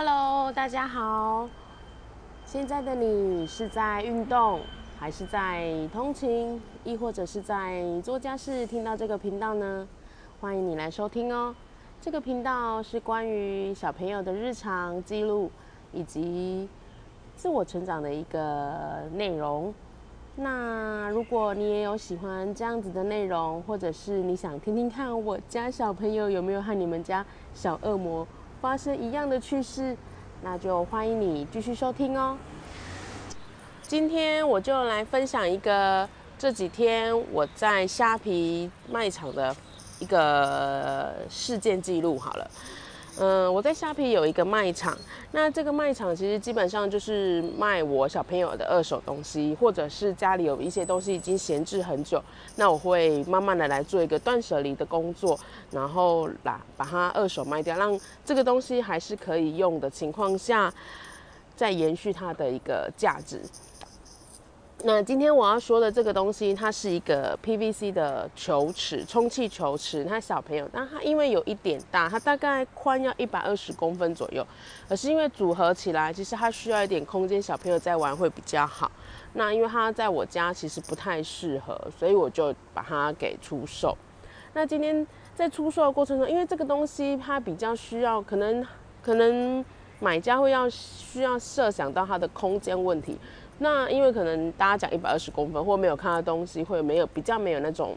Hello，大家好。现在的你是在运动，还是在通勤，亦或者是在做家事？听到这个频道呢，欢迎你来收听哦。这个频道是关于小朋友的日常记录以及自我成长的一个内容。那如果你也有喜欢这样子的内容，或者是你想听听看我家小朋友有没有和你们家小恶魔发生一样的趣事，那就欢迎你继续收听哦。今天我就来分享一个这几天我在虾皮卖场的一个事件记录好了。嗯，我在虾皮有一个卖场，那这个卖场其实基本上就是卖我小朋友的二手东西，或者是家里有一些东西已经闲置很久，那我会慢慢的来做一个断舍离的工作，然后啦把它二手卖掉，让这个东西还是可以用的情况下，再延续它的一个价值。那今天我要说的这个东西，它是一个 PVC 的球池，充气球池。它小朋友，但它因为有一点大，它大概宽要一百二十公分左右。可是因为组合起来，其实它需要一点空间，小朋友在玩会比较好。那因为它在我家其实不太适合，所以我就把它给出售。那今天在出售的过程中，因为这个东西它比较需要，可能可能买家会要需要设想到它的空间问题。那因为可能大家讲一百二十公分，或没有看到东西，会没有比较没有那种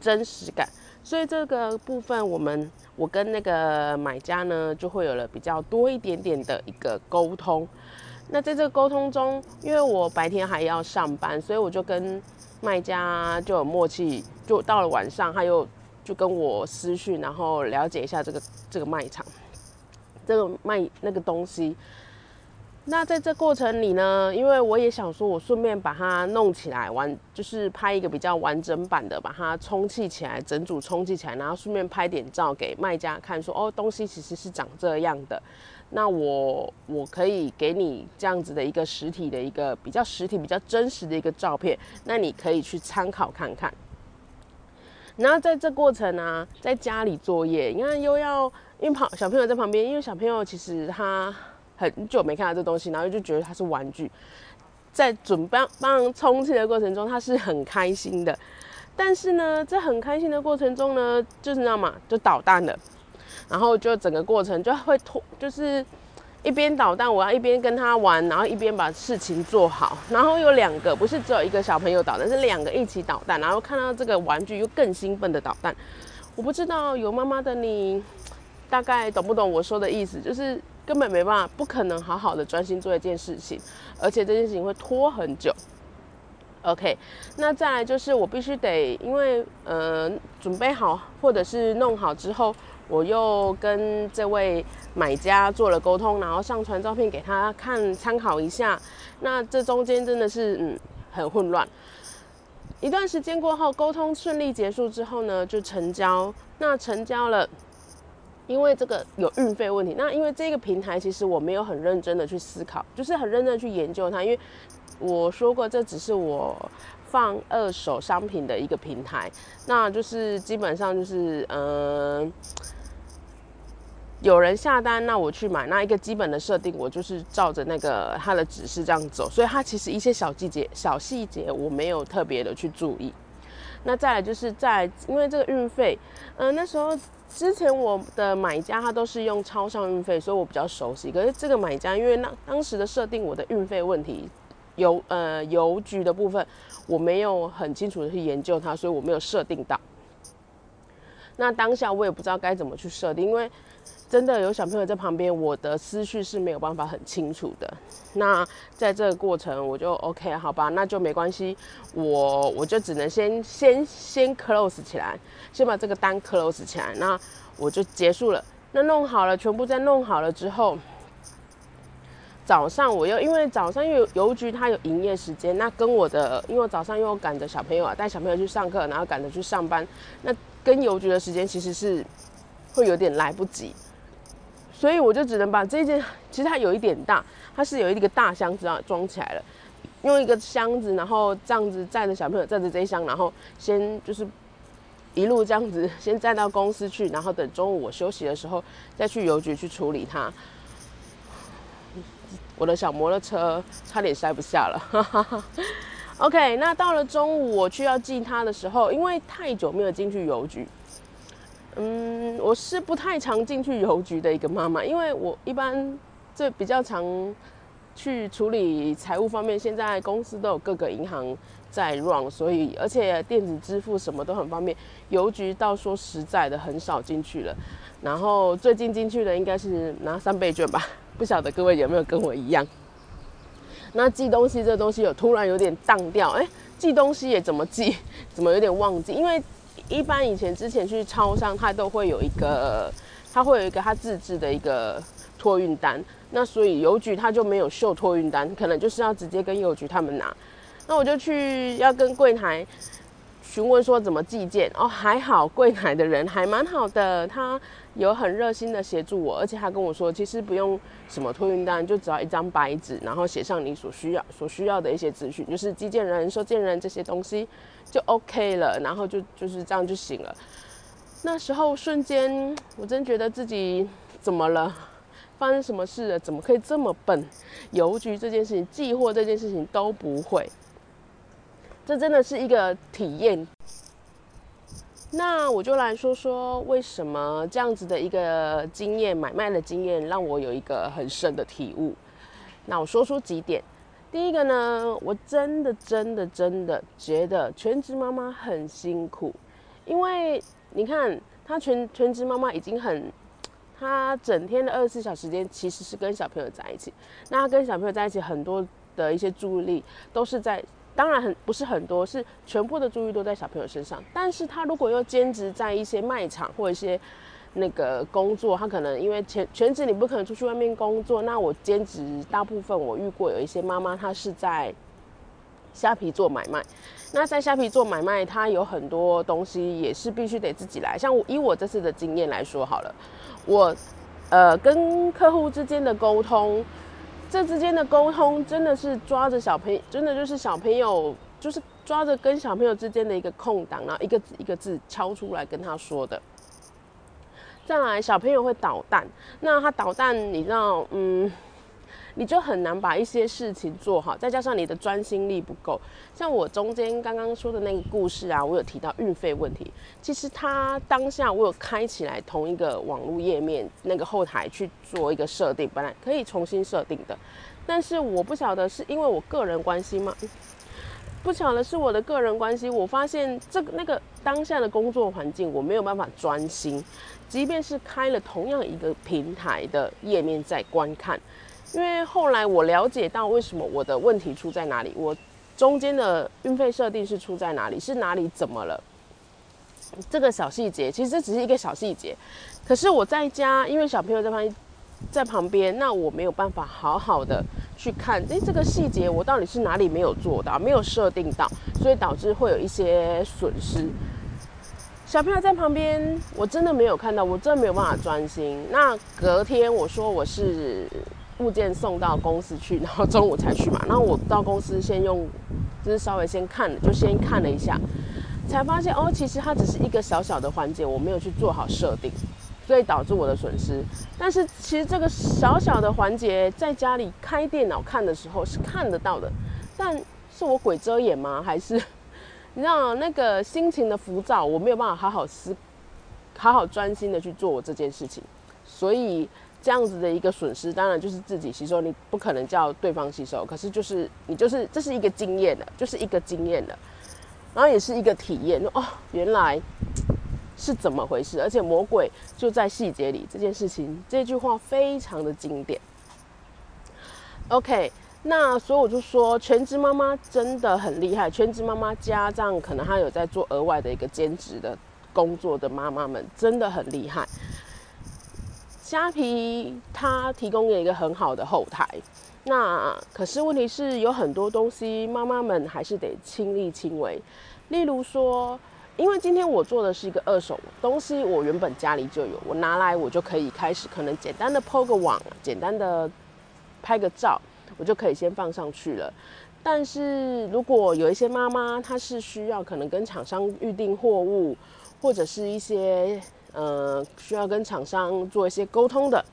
真实感，所以这个部分我们我跟那个买家呢就会有了比较多一点点的一个沟通。那在这个沟通中，因为我白天还要上班，所以我就跟卖家就有默契，就到了晚上他又就跟我私讯，然后了解一下这个这个卖场，这个卖那个东西。那在这过程里呢，因为我也想说，我顺便把它弄起来，完就是拍一个比较完整版的，把它充气起来，整组充气起来，然后顺便拍点照给卖家看，说哦，东西其实是长这样的。那我我可以给你这样子的一个实体的一个比较实体、比较真实的一个照片，那你可以去参考看看。然后在这过程呢，在家里作业，你看又要因为旁小朋友在旁边，因为小朋友其实他。很久没看到这东西，然后就觉得它是玩具，在准备帮充气的过程中，他是很开心的。但是呢，在很开心的过程中呢，就是知道吗？就捣蛋了，然后就整个过程就会拖，就是一边捣蛋，我要一边跟他玩，然后一边把事情做好。然后有两个，不是只有一个小朋友捣蛋，是两个一起捣蛋，然后看到这个玩具又更兴奋的捣蛋。我不知道有妈妈的你，大概懂不懂我说的意思？就是。根本没办法，不可能好好的专心做一件事情，而且这件事情会拖很久。OK，那再来就是我必须得，因为呃准备好或者是弄好之后，我又跟这位买家做了沟通，然后上传照片给他看参考一下。那这中间真的是嗯很混乱。一段时间过后，沟通顺利结束之后呢，就成交。那成交了。因为这个有运费问题，那因为这个平台其实我没有很认真的去思考，就是很认真去研究它。因为我说过，这只是我放二手商品的一个平台，那就是基本上就是嗯，有人下单，那我去买，那一个基本的设定，我就是照着那个它的指示这样走，所以它其实一些小细节、小细节我没有特别的去注意。那再来就是在因为这个运费，嗯，那时候。之前我的买家他都是用超商运费，所以我比较熟悉。可是这个买家因为那当时的设定，我的运费问题，邮呃邮局的部分我没有很清楚的去研究它，所以我没有设定到。那当下我也不知道该怎么去设定，因为真的有小朋友在旁边，我的思绪是没有办法很清楚的。那在这个过程，我就 OK 好吧，那就没关系，我我就只能先先先 close 起来，先把这个单 close 起来，那我就结束了。那弄好了，全部再弄好了之后，早上我又因为早上又邮局它有营业时间，那跟我的因为我早上又赶着小朋友啊，带小朋友去上课，然后赶着去上班，那跟邮局的时间其实是会有点来不及。所以我就只能把这件，其实它有一点大，它是有一个大箱子啊，装起来了，用一个箱子，然后这样子载着小朋友，载着这一箱，然后先就是一路这样子，先载到公司去，然后等中午我休息的时候再去邮局去处理它。我的小摩托车差点塞不下了。OK，那到了中午我去要寄它的时候，因为太久没有进去邮局，嗯，我是不太常进去邮局的一个妈妈，因为我一般这比较常去处理财务方面，现在公司都有各个银行在 run，所以而且电子支付什么都很方便，邮局倒说实在的很少进去了。然后最近进去的应该是拿三倍券吧，不晓得各位有没有跟我一样？那寄东西这东西有突然有点荡掉，哎，寄东西也怎么寄？怎么有点忘记？因为一般以前之前去超商，它都会有一个，它会有一个它自制的一个托运单，那所以邮局它就没有秀托运单，可能就是要直接跟邮局他们拿。那我就去要跟柜台。询问说怎么寄件哦，还好柜台的人还蛮好的，他有很热心的协助我，而且他跟我说，其实不用什么托运单，就只要一张白纸，然后写上你所需要所需要的一些资讯，就是寄件人、收件人这些东西就 OK 了，然后就就是这样就行了。那时候瞬间，我真觉得自己怎么了？发生什么事了？怎么可以这么笨？邮局这件事情、寄货这件事情都不会。这真的是一个体验。那我就来说说为什么这样子的一个经验，买卖的经验，让我有一个很深的体悟。那我说出几点。第一个呢，我真的真的真的觉得全职妈妈很辛苦，因为你看，她全全职妈妈已经很，她整天的二十四小时间其实是跟小朋友在一起。那她跟小朋友在一起，很多的一些注意力都是在。当然很不是很多，是全部的注意都在小朋友身上。但是他如果又兼职在一些卖场或一些那个工作，他可能因为全全职你不可能出去外面工作。那我兼职大部分我遇过有一些妈妈，她是在虾皮做买卖。那在虾皮做买卖，她有很多东西也是必须得自己来。像以我这次的经验来说好了，我呃跟客户之间的沟通。这之间的沟通真的是抓着小朋友，真的就是小朋友，就是抓着跟小朋友之间的一个空档，然后一个字一个字敲出来跟他说的。再来，小朋友会捣蛋，那他捣蛋，你知道，嗯。你就很难把一些事情做好，再加上你的专心力不够。像我中间刚刚说的那个故事啊，我有提到运费问题。其实他当下我有开起来同一个网络页面那个后台去做一个设定，本来可以重新设定的，但是我不晓得是因为我个人关系吗？不晓得是我的个人关系，我发现这个那个当下的工作环境我没有办法专心，即便是开了同样一个平台的页面在观看。因为后来我了解到为什么我的问题出在哪里，我中间的运费设定是出在哪里，是哪里怎么了？这个小细节其实只是一个小细节，可是我在家，因为小朋友在旁在旁边，那我没有办法好好的去看，诶，这个细节我到底是哪里没有做到，没有设定到，所以导致会有一些损失。小朋友在旁边，我真的没有看到，我真的没有办法专心。那隔天我说我是。物件送到公司去，然后中午才去嘛。然后我到公司先用，就是稍微先看，就先看了一下，才发现哦，其实它只是一个小小的环节，我没有去做好设定，所以导致我的损失。但是其实这个小小的环节，在家里开电脑看的时候是看得到的，但是我鬼遮眼吗？还是 你知道那个心情的浮躁，我没有办法好好思，好好专心的去做我这件事情，所以。这样子的一个损失，当然就是自己吸收，你不可能叫对方吸收。可是就是你就是这是一个经验的，就是一个经验的，然后也是一个体验。哦，原来是怎么回事？而且魔鬼就在细节里。这件事情，这句话非常的经典。OK，那所以我就说，全职妈妈真的很厉害。全职妈妈加上可能她有在做额外的一个兼职的工作的妈妈们，真的很厉害。虾皮它提供了一个很好的后台，那可是问题是有很多东西妈妈们还是得亲力亲为。例如说，因为今天我做的是一个二手东西，我原本家里就有，我拿来我就可以开始可能简单的抛个网，简单的拍个照，我就可以先放上去了。但是如果有一些妈妈她是需要可能跟厂商预定货物，或者是一些。呃，需要跟厂商做一些沟通的，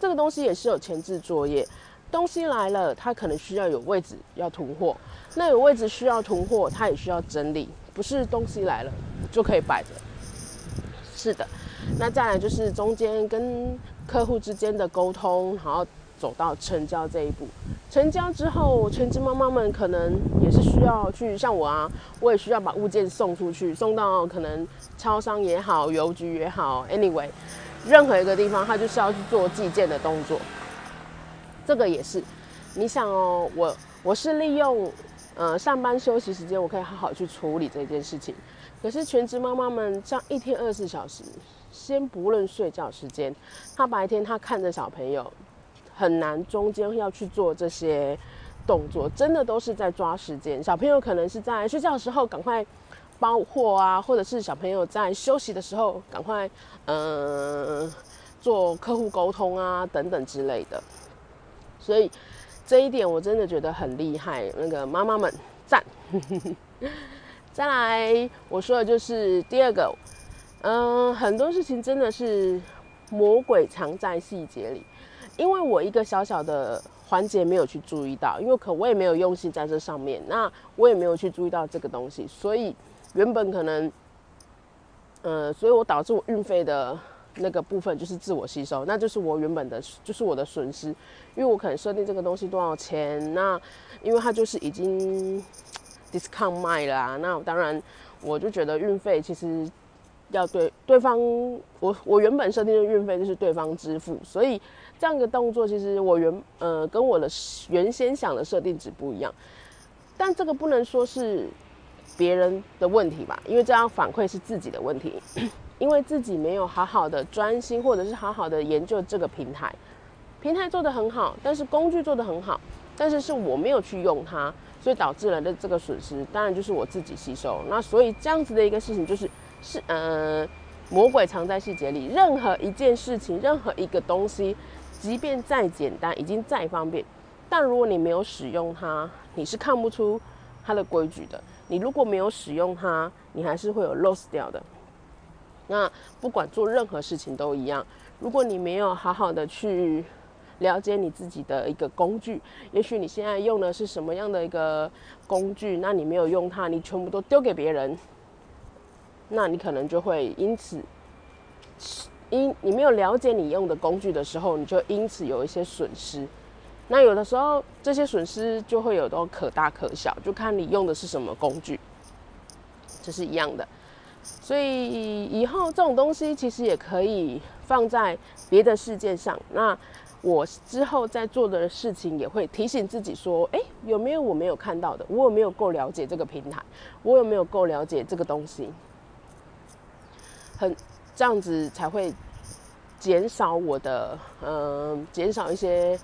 这个东西也是有前置作业。东西来了，它可能需要有位置要囤货，那有位置需要囤货，它也需要整理，不是东西来了就可以摆着。是的，那再来就是中间跟客户之间的沟通，然后走到成交这一步。成交之后，全职妈妈们可能也是需要去，像我啊，我也需要把物件送出去，送到可能超商也好，邮局也好，anyway，任何一个地方，他就是要去做寄件的动作。这个也是，你想哦，我我是利用呃上班休息时间，我可以好好去处理这件事情。可是全职妈妈们，像一天二十四小时，先不论睡觉时间，她白天她看着小朋友，很难中间要去做这些动作，真的都是在抓时间。小朋友可能是在睡觉的时候赶快包货啊，或者是小朋友在休息的时候赶快嗯做客户沟通啊等等之类的。所以这一点我真的觉得很厉害，那个妈妈们赞。再来，我说的就是第二个，嗯，很多事情真的是魔鬼藏在细节里，因为我一个小小的环节没有去注意到，因为可我也没有用心在这上面，那我也没有去注意到这个东西，所以原本可能，呃，所以我导致我运费的那个部分就是自我吸收，那就是我原本的，就是我的损失，因为我可能设定这个东西多少钱，那因为它就是已经。discount 卖啦，那当然我就觉得运费其实要对对方，我我原本设定的运费就是对方支付，所以这样一个动作其实我原呃跟我的原先想的设定值不一样，但这个不能说是别人的问题吧，因为这样反馈是自己的问题，因为自己没有好好的专心或者是好好的研究这个平台，平台做的很好，但是工具做的很好，但是是我没有去用它。所以导致了的这个损失，当然就是我自己吸收。那所以这样子的一个事情，就是是呃，魔鬼藏在细节里。任何一件事情，任何一个东西，即便再简单，已经再方便，但如果你没有使用它，你是看不出它的规矩的。你如果没有使用它，你还是会有 loss 掉的。那不管做任何事情都一样，如果你没有好好的去。了解你自己的一个工具，也许你现在用的是什么样的一个工具，那你没有用它，你全部都丢给别人，那你可能就会因此，因你没有了解你用的工具的时候，你就因此有一些损失。那有的时候这些损失就会有都可大可小，就看你用的是什么工具，这是一样的。所以以后这种东西其实也可以放在别的事件上。那我之后在做的事情也会提醒自己说：，哎，有没有我没有看到的？我有没有够了解这个平台？我有没有够了解这个东西？很这样子才会减少我的，嗯，减少一些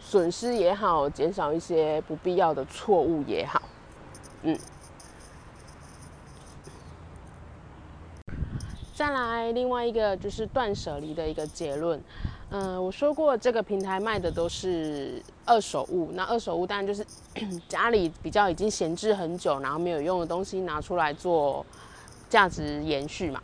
损失也好，减少一些不必要的错误也好，嗯。再来，另外一个就是断舍离的一个结论。嗯，我说过这个平台卖的都是二手物，那二手物当然就是 家里比较已经闲置很久，然后没有用的东西拿出来做价值延续嘛。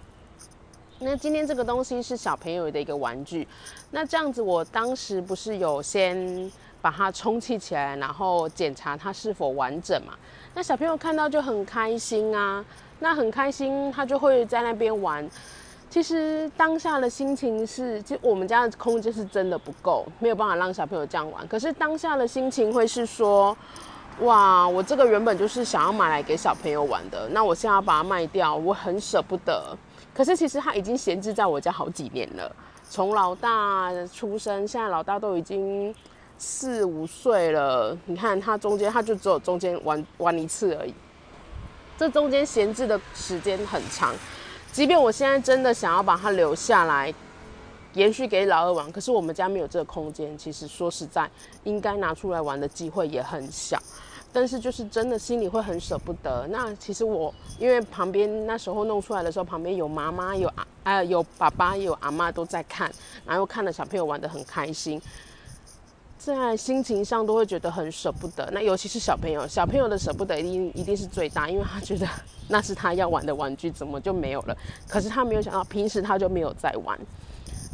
那今天这个东西是小朋友的一个玩具，那这样子我当时不是有先把它充气起来，然后检查它是否完整嘛？那小朋友看到就很开心啊，那很开心，他就会在那边玩。其实当下的心情是，就我们家的空间是真的不够，没有办法让小朋友这样玩。可是当下的心情会是说，哇，我这个原本就是想要买来给小朋友玩的，那我现在要把它卖掉，我很舍不得。可是其实它已经闲置在我家好几年了，从老大出生，现在老大都已经四五岁了。你看它中间，它就只有中间玩玩一次而已，这中间闲置的时间很长。即便我现在真的想要把它留下来，延续给老二玩，可是我们家没有这个空间。其实说实在，应该拿出来玩的机会也很小。但是就是真的心里会很舍不得。那其实我因为旁边那时候弄出来的时候，旁边有妈妈、有啊啊有爸爸、有阿妈都在看，然后看了小朋友玩的很开心。在心情上都会觉得很舍不得，那尤其是小朋友，小朋友的舍不得一定一定是最大，因为他觉得那是他要玩的玩具，怎么就没有了？可是他没有想到，平时他就没有在玩。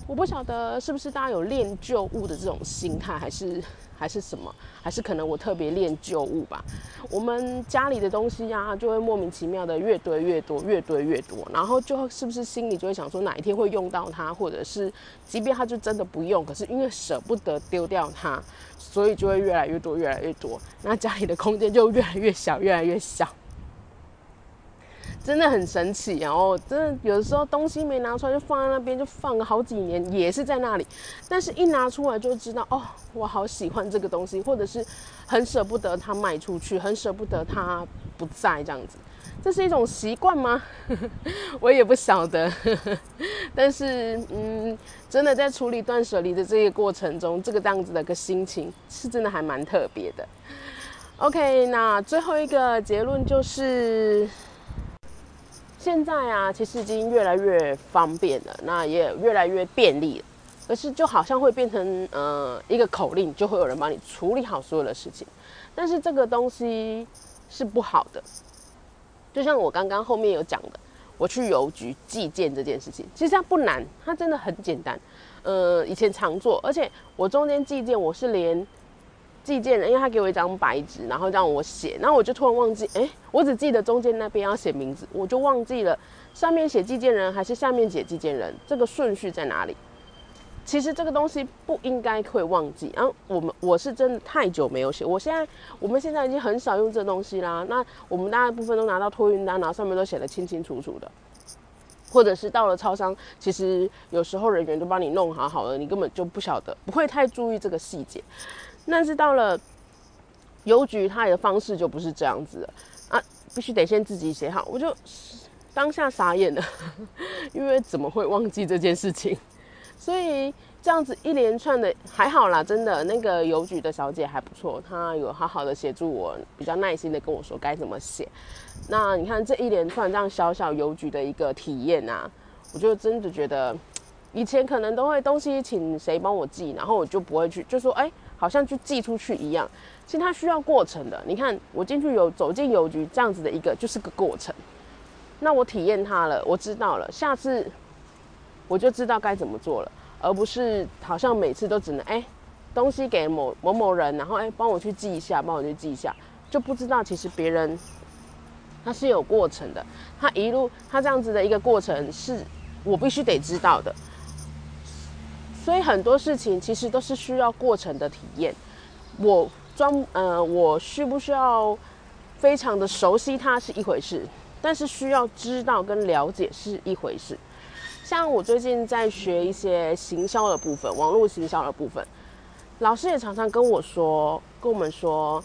我不晓得是不是大家有恋旧物的这种心态，还是还是什么，还是可能我特别恋旧物吧。我们家里的东西啊，就会莫名其妙的越堆越多，越堆越多，然后就是不是心里就会想说哪一天会用到它，或者是即便它就真的不用，可是因为舍不得丢掉它，所以就会越来越多，越来越多，那家里的空间就越来越小，越来越小。真的很神奇，然后真的有的时候东西没拿出来就放在那边，就放了好几年也是在那里，但是一拿出来就知道哦，我好喜欢这个东西，或者是很舍不得它卖出去，很舍不得它不在这样子，这是一种习惯吗？我也不晓得，但是嗯，真的在处理断舍离的这个过程中，这个这样子的个心情是真的还蛮特别的。OK，那最后一个结论就是。现在啊，其实已经越来越方便了，那也越来越便利了。可是就好像会变成呃一个口令，就会有人帮你处理好所有的事情。但是这个东西是不好的。就像我刚刚后面有讲的，我去邮局寄件这件事情，其实它不难，它真的很简单。呃，以前常做，而且我中间寄件我是连。寄件人，因为他给我一张白纸，然后让我写，然后我就突然忘记，哎，我只记得中间那边要写名字，我就忘记了上面写寄件人还是下面写寄件人，这个顺序在哪里？其实这个东西不应该会忘记。然后我们我是真的太久没有写，我现在我们现在已经很少用这东西啦。那我们大部分都拿到托运单，然后上面都写的清清楚楚的，或者是到了超商，其实有时候人员都帮你弄好好了，你根本就不晓得，不会太注意这个细节。但是到了邮局，它的方式就不是这样子啊，必须得先自己写好。我就当下傻眼了，因为怎么会忘记这件事情？所以这样子一连串的还好啦，真的那个邮局的小姐还不错，她有好好的协助我，比较耐心的跟我说该怎么写。那你看这一连串这样小小邮局的一个体验啊，我就真的觉得以前可能都会东西请谁帮我寄，然后我就不会去，就说哎。好像去寄出去一样，其实它需要过程的。你看，我进去邮走进邮局这样子的一个，就是个过程。那我体验它了，我知道了，下次我就知道该怎么做了，而不是好像每次都只能哎，东西给某某某人，然后哎帮我去记一下，帮我去记一下，就不知道其实别人他是有过程的，他一路他这样子的一个过程是我必须得知道的。所以很多事情其实都是需要过程的体验。我装呃，我需不需要非常的熟悉它是一回事，但是需要知道跟了解是一回事。像我最近在学一些行销的部分，网络行销的部分，老师也常常跟我说，跟我们说，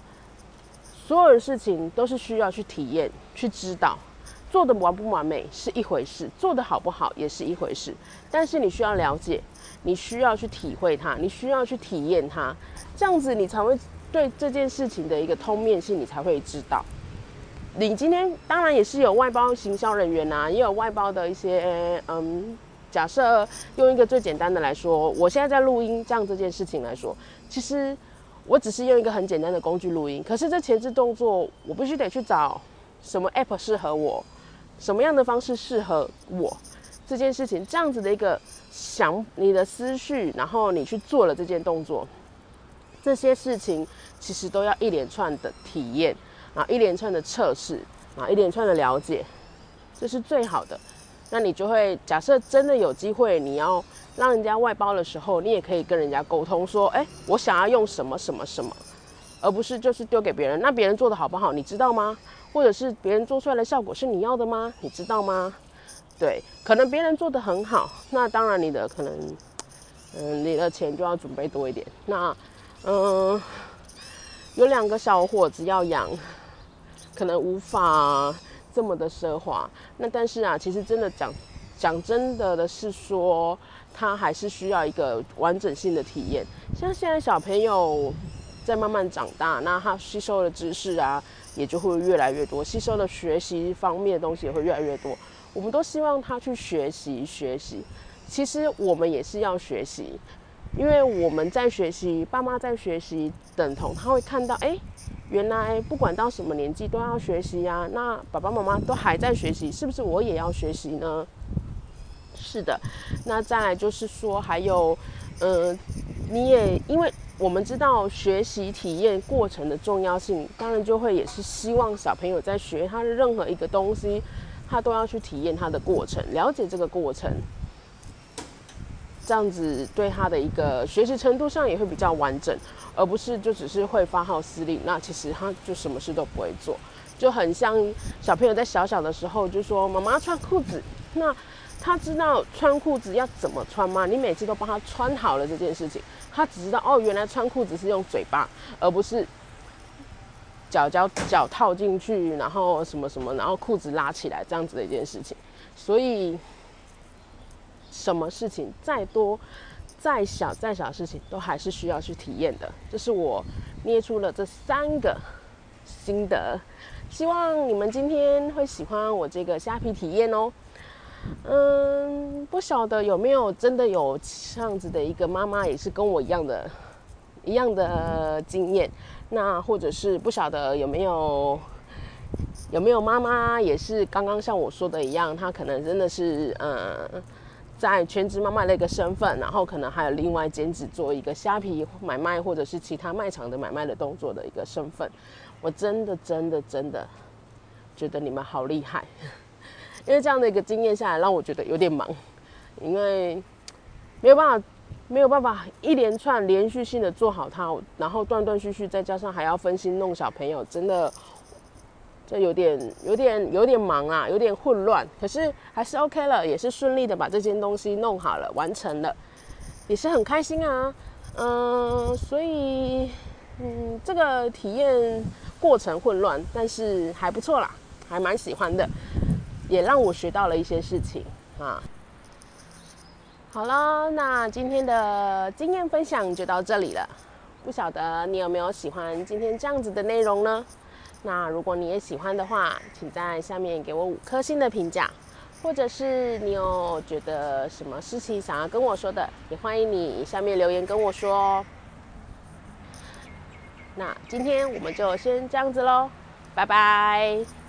所有的事情都是需要去体验、去知道。做的完不完美是一回事，做的好不好也是一回事，但是你需要了解。你需要去体会它，你需要去体验它，这样子你才会对这件事情的一个通面性，你才会知道。你今天当然也是有外包行销人员呐，也有外包的一些嗯，假设用一个最简单的来说，我现在在录音这样这件事情来说，其实我只是用一个很简单的工具录音，可是这前置动作我必须得去找什么 app 适合我，什么样的方式适合我。这件事情这样子的一个想你的思绪，然后你去做了这件动作，这些事情其实都要一连串的体验啊，一连串的测试啊，一连串的了解，这是最好的。那你就会假设真的有机会，你要让人家外包的时候，你也可以跟人家沟通说，哎，我想要用什么什么什么，而不是就是丢给别人。那别人做的好不好，你知道吗？或者是别人做出来的效果是你要的吗？你知道吗？对，可能别人做的很好，那当然你的可能，嗯，你的钱就要准备多一点。那，嗯，有两个小伙子要养，可能无法这么的奢华。那但是啊，其实真的讲讲真的的是说，他还是需要一个完整性的体验。像现在小朋友在慢慢长大，那他吸收的知识啊，也就会越来越多，吸收的学习方面的东西也会越来越多。我们都希望他去学习学习，其实我们也是要学习，因为我们在学习，爸妈在学习，等同他会看到，哎，原来不管到什么年纪都要学习呀。那爸爸妈妈都还在学习，是不是我也要学习呢？是的，那再来就是说，还有，呃，你也因为我们知道学习体验过程的重要性，当然就会也是希望小朋友在学他的任何一个东西，他都要去体验他的过程，了解这个过程，这样子对他的一个学习程度上也会比较完整，而不是就只是会发号施令，那其实他就什么事都不会做。就很像小朋友在小小的时候就说：“妈妈穿裤子。”那他知道穿裤子要怎么穿吗？你每次都帮他穿好了这件事情，他只知道哦，原来穿裤子是用嘴巴，而不是脚脚脚套进去，然后什么什么，然后裤子拉起来这样子的一件事情。所以，什么事情再多、再小、再小的事情，都还是需要去体验的。这是我捏出了这三个心得。希望你们今天会喜欢我这个虾皮体验哦。嗯，不晓得有没有真的有这样子的一个妈妈，也是跟我一样的，一样的经验。那或者是不晓得有没有有没有妈妈也是刚刚像我说的一样，她可能真的是嗯，在全职妈妈的一个身份，然后可能还有另外兼职做一个虾皮买卖或者是其他卖场的买卖的动作的一个身份。我真的真的真的觉得你们好厉害，因为这样的一个经验下来，让我觉得有点忙，因为没有办法没有办法一连串连续性的做好它，然后断断续续，再加上还要分心弄小朋友，真的这有点有点有点忙啊，有点混乱。可是还是 OK 了，也是顺利的把这件东西弄好了，完成了，也是很开心啊。嗯，所以嗯，这个体验。过程混乱，但是还不错啦，还蛮喜欢的，也让我学到了一些事情啊。好了，那今天的经验分享就到这里了。不晓得你有没有喜欢今天这样子的内容呢？那如果你也喜欢的话，请在下面给我五颗星的评价，或者是你有觉得什么事情想要跟我说的，也欢迎你下面留言跟我说哦。那今天我们就先这样子喽，拜拜。